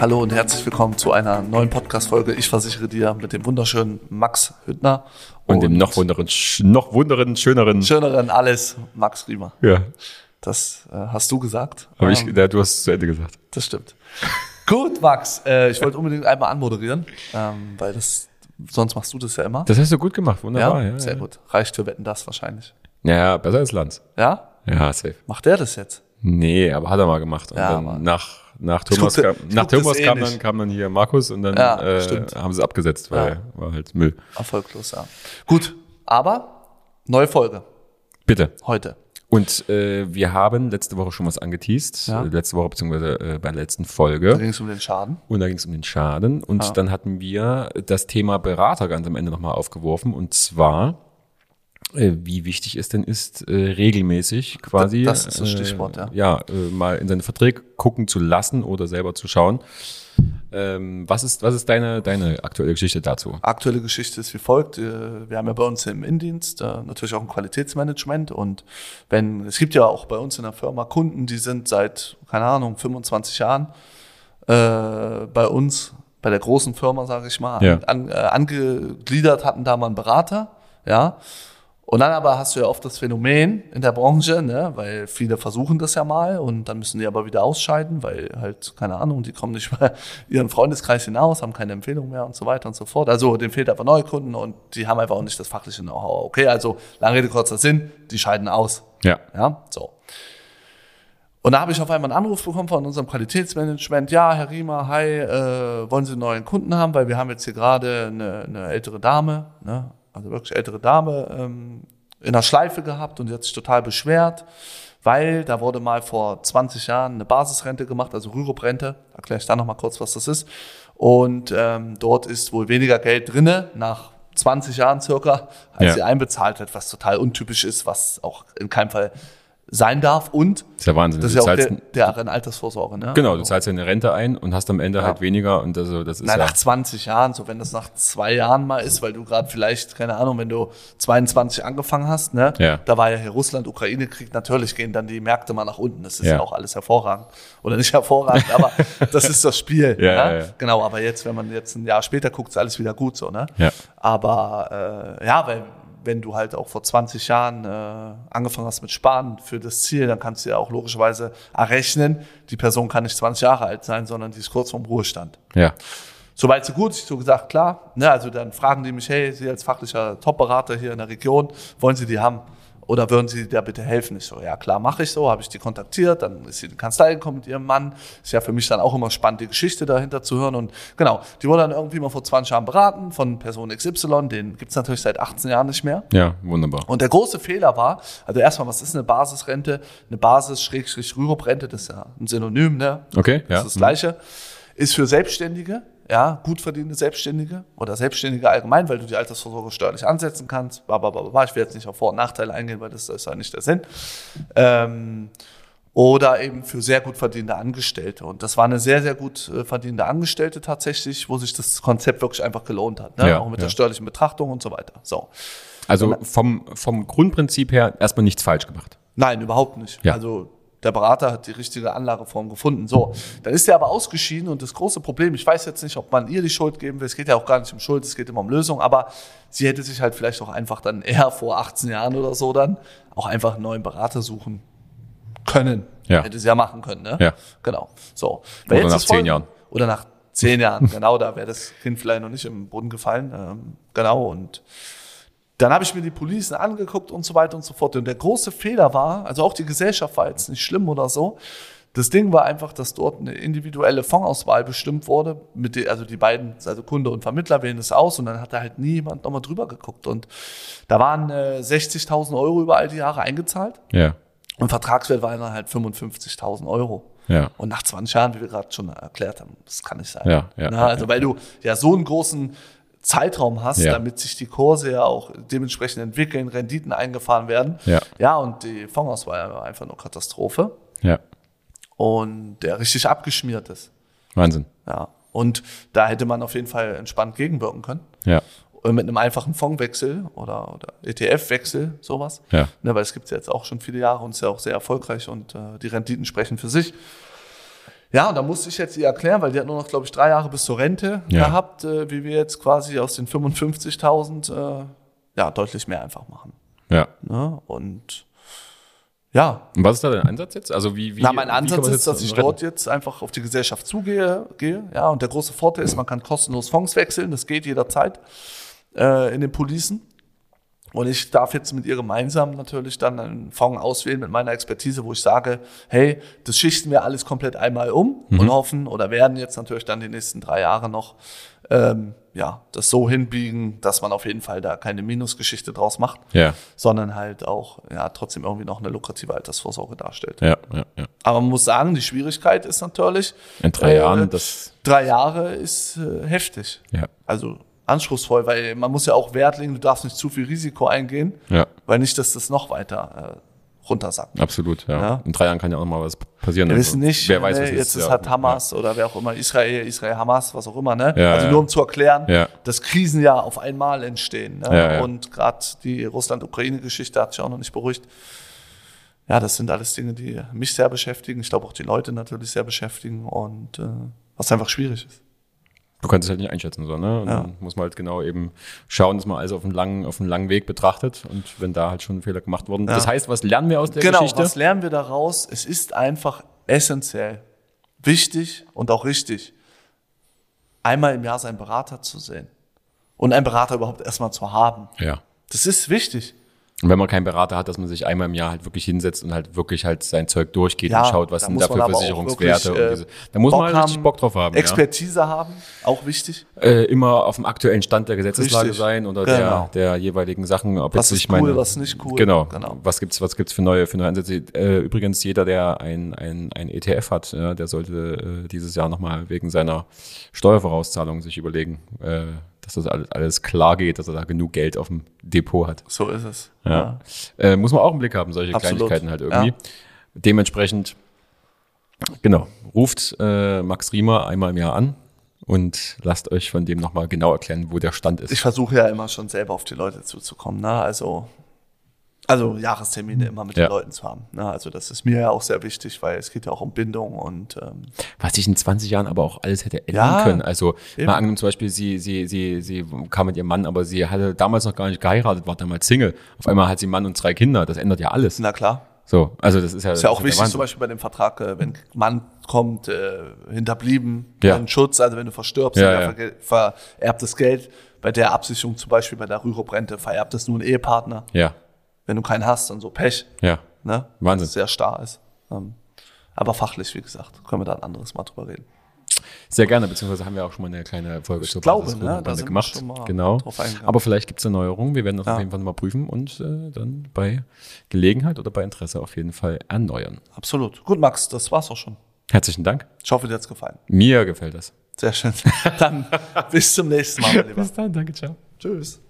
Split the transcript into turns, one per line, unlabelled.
Hallo und herzlich willkommen zu einer neuen Podcast-Folge. Ich versichere dir mit dem wunderschönen Max Hüttner.
Und, dem noch wunderen, noch wunderen, schöneren.
schöneren alles, Max Riemer.
Ja.
Das äh, hast du gesagt.
Aber ich, ja, du hast es zu Ende gesagt.
Das stimmt. Gut, Max. Äh, ich wollte unbedingt einmal anmoderieren, ähm, weil das sonst machst du das ja immer.
Das hast du gut gemacht, wunderbar. Ja,
sehr
ja.
gut. Reicht für Wetten das wahrscheinlich.
Ja, ja, besser als Lanz.
Ja?
Ja, safe.
Macht der das jetzt?
Nee, aber hat er mal gemacht. Und
Ja,
dann
Mann.
nach, nach Thomas,
guckte-
kam, nach Thomas
eh
kam, dann, kam dann hier Markus und dann
Ja,
äh, haben sie es abgesetzt, weil war halt Müll.
Erfolglos, ja. Gut, aber neue Folge
Bitte.
heute.
Und äh, wir haben letzte Woche schon was angeteased.
Ja.
Äh, Letzte Woche beziehungsweise äh, bei der letzten
Da
Folge.
ging es um den Schaden.
Und da ging es um den Schaden. Und
Ah.
dann hatten wir das Thema Berater ganz am Ende nochmal aufgeworfen. Und zwar, wie wichtig es denn ist, äh, regelmäßig quasi.
Das ist das Stichwort, ja.
äh, Ja, äh, mal in seine Verträge gucken zu lassen oder selber zu schauen. Ähm, was ist, was ist deine, deine aktuelle Geschichte dazu?
Aktuelle Geschichte ist wie folgt. Äh, Wir haben ja bei uns im Innendienst äh, natürlich auch ein Qualitätsmanagement und wenn, es gibt ja auch bei uns in der Firma Kunden, die sind seit, keine Ahnung, 25 Jahren äh, bei uns, bei der großen Firma, sage ich mal,
Ja.
an, äh, angegliedert, hatten da mal einen Berater, ja. Und dann aber hast du ja oft das Phänomen in der Branche, ne, weil viele versuchen das ja mal und dann müssen die aber wieder ausscheiden, weil halt, keine Ahnung, die kommen nicht bei ihren Freundeskreis hinaus, haben keine Empfehlung mehr und so weiter und so fort. Also denen fehlt einfach Neukunden und die haben einfach auch nicht das fachliche Know-how. Okay, also lange Rede, kurzer Sinn, die scheiden aus.
Ja.
Ja, so. Und da habe ich auf einmal einen Anruf bekommen von unserem Qualitätsmanagement. Ja, Herr Riemer, hi, äh, wollen Sie einen neuen Kunden haben? Weil wir haben jetzt hier gerade eine, eine ältere Dame, ne? Also wirklich ältere Dame, ähm, in der Schleife gehabt und die hat sich total beschwert, weil da wurde mal vor 20 Jahren eine Basisrente gemacht, also Rürup-Rente. Erkläre ich da nochmal kurz, was das ist. Und ähm, dort ist wohl weniger Geld drinne nach 20 Jahren circa, als
Ja.
sie einbezahlt wird, was total untypisch ist, was auch in keinem Fall sein darf. Und
Das ist ja Wahnsinn.
das ist ja auch der, deren Altersvorsorge. Ne?
genau, du zahlst ja eine Rente ein und hast am Ende halt weniger und also das ist
Nein,
ja.
nach 20 Jahren, so wenn das nach zwei Jahren mal ist, weil du gerade vielleicht, keine Ahnung, wenn du 22 angefangen hast, ne,
Ja.
da war ja hier Russland-Ukraine-Krieg, natürlich gehen dann die Märkte mal nach unten. Das ist ja,
Ja.
auch alles hervorragend. Oder nicht hervorragend, aber das ist das Spiel.
Ja,
ne?
ja, ja.
Genau, aber jetzt, wenn man jetzt ein Jahr später guckt, ist alles wieder gut so, ne?
Ja.
Aber äh, ja, weil wenn du halt auch vor 20 Jahren äh, angefangen hast mit Sparen für das Ziel, dann kannst du ja auch logischerweise errechnen, die Person kann nicht 20 Jahre alt sein, sondern die ist kurz vorm Ruhestand.
Ja.
Soweit so gut, ich so gesagt, klar. Ne, also dann fragen die mich, hey, Sie als fachlicher Top-Berater hier in der Region, wollen Sie die haben? Oder würden Sie da bitte helfen? Ich so, ja klar, mache ich so, habe ich die kontaktiert, dann ist sie in die Kanzlei gekommen mit ihrem Mann. Ist ja für mich dann auch immer spannend, die Geschichte dahinter zu hören. Und genau, die wurde dann irgendwie mal vor 20 Jahren beraten von Person XY, den gibt's natürlich seit 18 Jahren nicht mehr.
Ja, wunderbar.
Und der große Fehler war, also erstmal, was ist eine Basisrente? Eine Basis-Rürup-Rente, das ist ja ein Synonym, ne?
Okay,
Das
ja.
ist das Gleiche. Ist für Selbstständige, ja, gut verdienende Selbstständige oder Selbstständige allgemein, weil du die Altersvorsorge steuerlich ansetzen kannst. Bla, bla, bla, bla. Ich will jetzt nicht auf Vor- und Nachteile eingehen, weil das ist ja nicht der Sinn. Ähm, oder eben für sehr gut verdienende Angestellte. Und das war eine sehr, sehr gut äh, verdienende Angestellte tatsächlich, wo sich das Konzept wirklich einfach gelohnt hat. Ne?
Ja,
Auch mit
ja.
der steuerlichen Betrachtung und so weiter. So.
Also vom, vom Grundprinzip her erstmal nichts falsch gemacht.
Nein, überhaupt nicht.
Ja.
Also der Berater hat die richtige Anlageform gefunden. So, dann ist er aber ausgeschieden und das große Problem, ich weiß jetzt nicht, ob man ihr die Schuld geben will, es geht ja auch gar nicht um Schuld, es geht immer um Lösung, aber sie hätte sich halt vielleicht auch einfach dann eher vor 18 Jahren oder so dann auch einfach einen neuen Berater suchen können.
Ja.
Hätte sie ja machen können, ne?
Ja.
Genau. So.
Oder
jetzt
nach zehn Jahren.
Oder nach zehn Jahren, genau, da wäre das Kind vielleicht noch nicht im Boden gefallen. Ähm, genau, und dann habe ich mir die Policen angeguckt und so weiter und so fort. Und der große Fehler war, also auch die Gesellschaft war jetzt nicht schlimm oder so. Das Ding war einfach, dass dort eine individuelle Fondsauswahl bestimmt wurde. Mit den, also die beiden, also Kunde und Vermittler wählen das aus und dann hat da halt nie jemand nochmal drüber geguckt. Und da waren äh, 60.000 Euro über all die Jahre eingezahlt
Ja.
und Vertragswert war dann halt 55.000 Euro.
Ja.
Und nach 20 Jahren, wie wir gerade schon erklärt haben, das kann nicht sein.
Ja, ja,
Na,
ja,
also weil du ja so einen großen Zeitraum hast,
Ja.
damit sich die Kurse ja auch dementsprechend entwickeln, Renditen eingefahren werden.
Ja.
Ja, und die Fondsauswahl war einfach nur Katastrophe
Ja.
und der richtig abgeschmiert ist.
Wahnsinn.
Ja. Und da hätte man auf jeden Fall entspannt gegenwirken können.
Ja.
Äh, Mit einem einfachen Fondswechsel oder, oder ETF-Wechsel, sowas.
Ja.
Ne, weil es gibt es jetzt auch schon viele Jahre und ist ja auch sehr erfolgreich und äh, die Renditen sprechen für sich. Ja, und da musste ich jetzt ihr erklären, weil die hat nur noch, glaube ich, drei Jahre bis zur Rente
Ja.
gehabt, äh, wie wir jetzt quasi aus den 55.000 äh, ja deutlich mehr einfach machen.
Ja.
Ne? Und ja,
Und was ist da dein Ansatz jetzt? Also wie, wie
Na, mein
wie
Ansatz ist, dass ich
retten?
dort jetzt einfach auf die Gesellschaft zugehe, gehe. Ja, und der große Vorteil ist, man kann kostenlos Fonds wechseln. Das geht jederzeit äh, in den Policen. Und ich darf jetzt mit ihr gemeinsam natürlich dann einen Fonds auswählen mit meiner Expertise, wo ich sage, hey, das schichten wir alles komplett einmal um
Mhm.
und hoffen oder werden jetzt natürlich dann die nächsten drei Jahre noch ähm, ja, das so hinbiegen, dass man auf jeden Fall da keine Minusgeschichte draus macht,
Ja,
sondern halt auch ja trotzdem irgendwie noch eine lukrative Altersvorsorge darstellt.
ja, ja, ja.
Aber man muss sagen, die Schwierigkeit ist natürlich,
In drei
Äh,
Jahren, das,
drei Jahre ist äh, heftig.
ja,
Also anspruchsvoll, weil man muss ja auch Wert legen, du darfst nicht zu viel Risiko eingehen,
ja,
weil nicht, dass das noch weiter äh, runtersackt.
absolut, ja.
Ja.
In drei Jahren kann ja auch mal was passieren.
Wir
Also,
wissen nicht,
wer weiß,
ne,
was
jetzt ist
ja,
halt Hamas oder wer auch immer, Israel, Israel, Hamas, was auch immer, ne? Also nur um zu erklären, dass Krisen ja auf einmal entstehen. Ne? Und gerade die Russland-Ukraine-Geschichte hat sich auch noch nicht beruhigt. Ja, das sind alles Dinge, die mich sehr beschäftigen. Ich glaube auch die Leute natürlich sehr beschäftigen und äh, was einfach schwierig ist.
Du kannst es halt nicht einschätzen, so, ne? Und
Ja.
dann muss man halt genau eben schauen, dass man also auf einen langen, auf einen langen Weg betrachtet und wenn da halt schon Fehler gemacht wurden. Das heißt, was lernen wir aus der
genau,
Geschichte?
was lernen wir daraus? Es ist einfach essentiell, wichtig und auch richtig, einmal im Jahr seinen Berater zu sehen und einen Berater überhaupt erstmal zu haben.
Ja.
Das ist wichtig.
Und wenn man keinen Berater hat, dass man sich einmal im Jahr halt wirklich hinsetzt und halt wirklich halt sein Zeug durchgeht
Ja,
und schaut, was
da
sind da für Versicherungswerte
wirklich, äh,
und diese. Da muss
Bock
man halt richtig Bock drauf haben.
Expertise haben, auch wichtig.
Ja. Äh, immer auf dem aktuellen Stand der Gesetzeslage
Richtig.
sein oder
Genau.
der, der jeweiligen Sachen. Ob
Was ist cool,
meine,
was nicht cool.
Genau.
Genau.
Was gibt's, was gibt's für neue, für neue Ansätze? Äh, übrigens, jeder, der ein, ein, ein ETF hat, ja, der sollte äh, dieses Jahr nochmal wegen seiner Steuervorauszahlung sich überlegen, äh, dass das alles, alles klar geht, dass er da genug Geld auf dem Depot hat.
So ist es.
Ja. Äh, muss man auch im Blick haben, solche
Absolut.
Kleinigkeiten halt irgendwie.
Ja.
Dementsprechend, genau, ruft äh, Max Riemer einmal im Jahr an und lasst euch von dem nochmal genau erklären, wo der Stand ist.
Ich versuche ja immer schon selber auf die Leute zuzukommen. Ne? Also, also Jahrestermine immer mit
Ja.
den Leuten zu haben. Ne? Also das ist mir ja auch sehr wichtig, weil es geht ja auch um Bindung und ähm,
Was sich in 20 Jahren aber auch alles hätte ändern
Ja,
können. Also
eben.
mal angenommen zum Beispiel, sie, sie, sie, sie kam mit ihrem Mann, aber sie hatte damals noch gar nicht geheiratet, war damals Single. Auf einmal hat sie einen Mann und drei Kinder. Das ändert ja alles.
na klar.
So, also das ist ja,
Ist ja auch wichtig,
Wahnsinn.
zum Beispiel bei dem Vertrag, äh, wenn Mann kommt, äh, hinterblieben,
Ja.
einen Schutz, also wenn du verstirbst,
Ja,
ja, vererbtes Geld. Bei der Absicherung zum Beispiel bei der Rürup-Rente vererbt es nur ein Ehepartner.
Ja,
Wenn du keinen hast, dann so Pech.
ja.
Ne?
Wahnsinn.
Sehr starr ist. Ähm, aber fachlich, wie gesagt, können wir da ein anderes Mal drüber reden.
Sehr gerne, beziehungsweise haben wir auch schon mal eine kleine Folge zur
glaube,
Basisrunde
ne, da
gemacht.
schon mal
genau. Aber vielleicht gibt es eine Neuerung. Wir werden das
Ja.
auf jeden Fall nochmal prüfen und äh, dann bei Gelegenheit oder bei Interesse auf jeden Fall erneuern.
Absolut. Gut, Max, das war's auch schon.
Herzlichen Dank.
Ich hoffe, dir hat's gefallen.
Mir gefällt das.
Sehr schön. Dann bis zum nächsten Mal, mein Lieber.
dann, danke, ciao.
Tschüss.